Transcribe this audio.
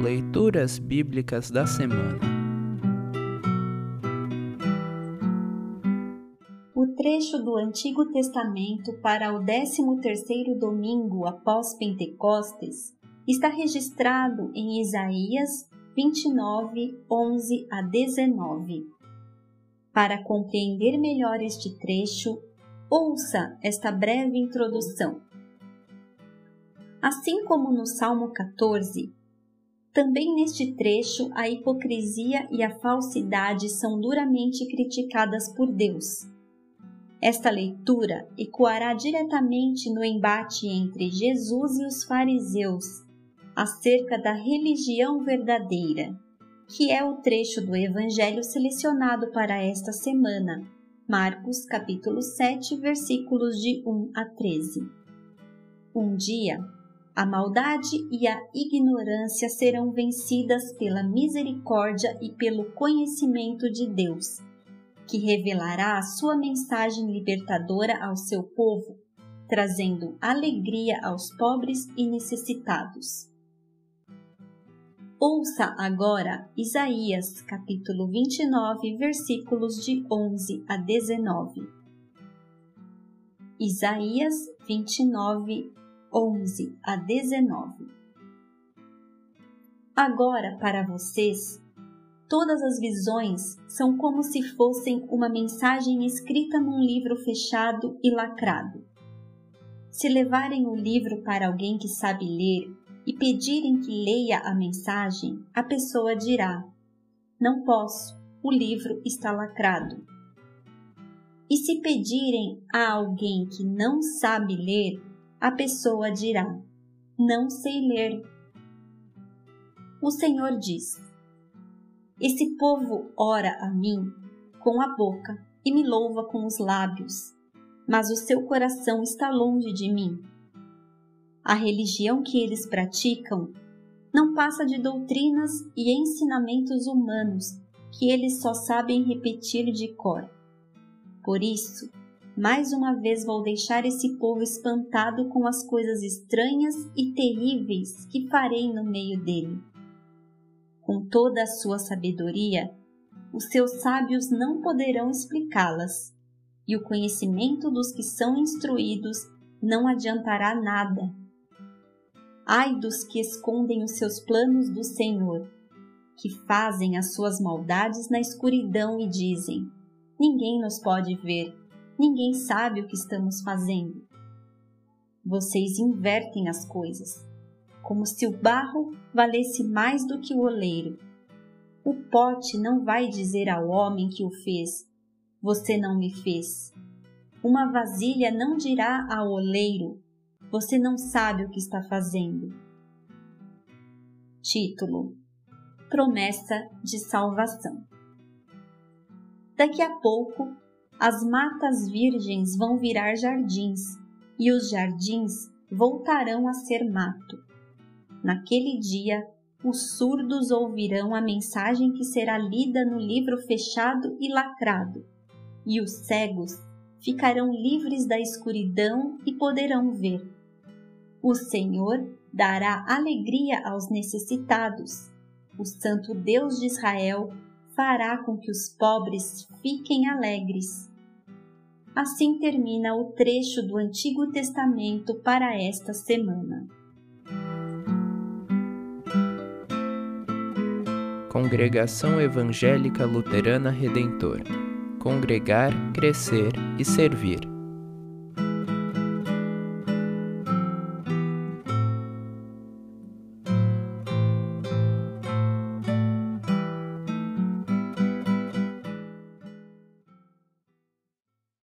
Leituras Bíblicas da Semana O trecho do Antigo Testamento para o 13º domingo após Pentecostes está registrado em Isaías 29, 11 a 19. Para compreender melhor este trecho, ouça esta breve introdução. Assim como no Salmo 14, também neste trecho a hipocrisia e a falsidade são duramente criticadas por Deus. Esta leitura ecoará diretamente no embate entre Jesus e os fariseus acerca da religião verdadeira, que é o trecho do evangelho selecionado para esta semana, Marcos capítulo 7, versículos de 1 a 13. Um dia, a maldade e a ignorância serão vencidas pela misericórdia e pelo conhecimento de Deus, que revelará a sua mensagem libertadora ao seu povo, trazendo alegria aos pobres e necessitados. Ouça agora Isaías capítulo 29, versículos de 11 a 19. Isaías 29, 11 a 19. Agora, para vocês, todas as visões são como se fossem uma mensagem escrita num livro fechado e lacrado. Se levarem o livro para alguém que sabe ler e pedirem que leia a mensagem, a pessoa dirá: Não posso, o livro está lacrado. E se pedirem a alguém que não sabe ler, a pessoa dirá: Não sei ler. O Senhor diz: Esse povo ora a mim com a boca e me louva com os lábios, mas o seu coração está longe de mim. A religião que eles praticam não passa de doutrinas e ensinamentos humanos que eles só sabem repetir de cor. Por isso, mais uma vez vou deixar esse povo espantado com as coisas estranhas e terríveis que farei no meio dele. Com toda a sua sabedoria, os seus sábios não poderão explicá-las, e o conhecimento dos que são instruídos não adiantará nada. Ai dos que escondem os seus planos do Senhor, que fazem as suas maldades na escuridão e dizem: Ninguém nos pode ver ninguém sabe o que estamos fazendo. Vocês invertem as coisas, como se o barro valesse mais do que o oleiro. O pote não vai dizer ao homem que o fez: Você não me fez. Uma vasilha não dirá ao oleiro: Você não sabe o que está fazendo. Título: Promessa de Salvação. Daqui a pouco as matas virgens vão virar jardins, e os jardins voltarão a ser mato. Naquele dia, os surdos ouvirão a mensagem que será lida no livro fechado e lacrado, e os cegos ficarão livres da escuridão e poderão ver. O Senhor dará alegria aos necessitados. O Santo Deus de Israel fará com que os pobres fiquem alegres. Assim termina o trecho do Antigo Testamento para esta semana. Congregação Evangélica Luterana Redentor Congregar, Crescer e Servir.